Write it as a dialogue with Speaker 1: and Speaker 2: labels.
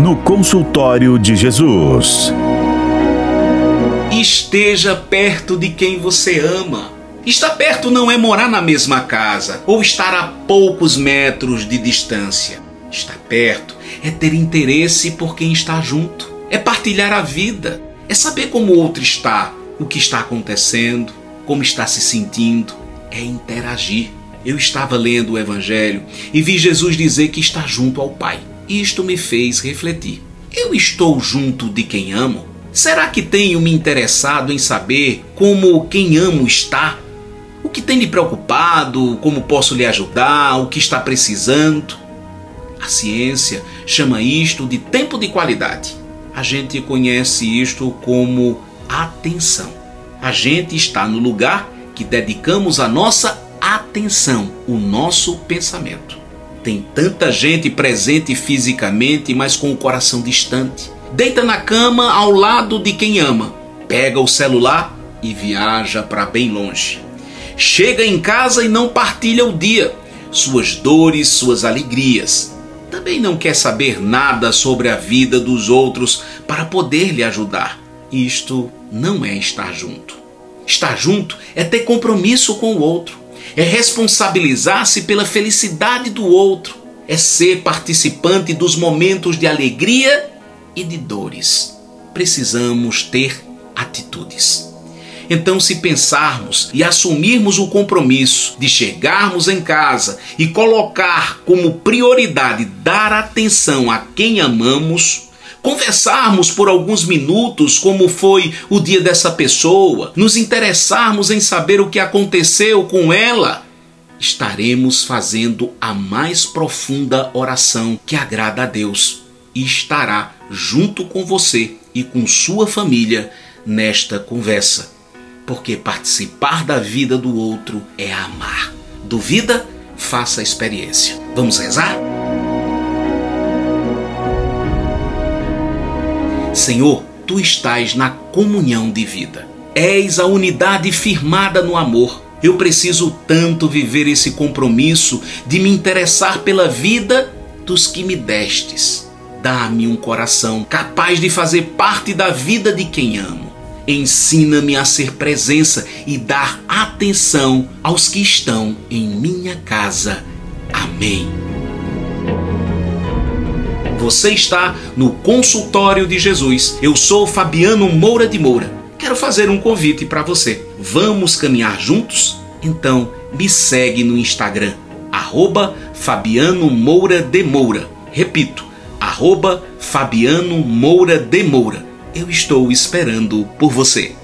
Speaker 1: no consultório de Jesus.
Speaker 2: Esteja perto de quem você ama. Estar perto não é morar na mesma casa ou estar a poucos metros de distância. Estar perto é ter interesse por quem está junto, é partilhar a vida, é saber como o outro está, o que está acontecendo, como está se sentindo, é interagir. Eu estava lendo o Evangelho e vi Jesus dizer que está junto ao Pai. Isto me fez refletir. Eu estou junto de quem amo? Será que tenho me interessado em saber como quem amo está? O que tem lhe preocupado? Como posso lhe ajudar? O que está precisando? A ciência chama isto de tempo de qualidade. A gente conhece isto como atenção. A gente está no lugar que dedicamos a nossa atenção, o nosso pensamento. Tem tanta gente presente fisicamente, mas com o coração distante deita na cama ao lado de quem ama, pega o celular e viaja para bem longe. Chega em casa e não partilha o dia, suas dores, suas alegrias. Também não quer saber nada sobre a vida dos outros para poder lhe ajudar. Isto não é estar junto. Estar junto é ter compromisso com o outro, é responsabilizar-se pela felicidade do outro, é ser participante dos momentos de alegria e de dores. Precisamos ter atitudes. Então, se pensarmos e assumirmos o compromisso de chegarmos em casa e colocar como prioridade dar atenção a quem amamos, conversarmos por alguns minutos como foi o dia dessa pessoa, nos interessarmos em saber o que aconteceu com ela, estaremos fazendo a mais profunda oração que agrada a Deus e estará junto com você e com sua família nesta conversa. Porque participar da vida do outro é amar. Duvida? Faça a experiência. Vamos rezar? Senhor, tu estás na comunhão de vida. És a unidade firmada no amor. Eu preciso tanto viver esse compromisso de me interessar pela vida dos que me destes Dá-me um coração capaz de fazer parte da vida de quem amo. Ensina-me a ser presença e dar atenção aos que estão em minha casa. Amém. Você está no consultório de Jesus. Eu sou Fabiano Moura de Moura. Quero fazer um convite para você. Vamos caminhar juntos? Então me segue no Instagram, arroba Fabiano Moura de Moura. Repito, arroba Fabiano Moura de Moura. Eu estou esperando por você.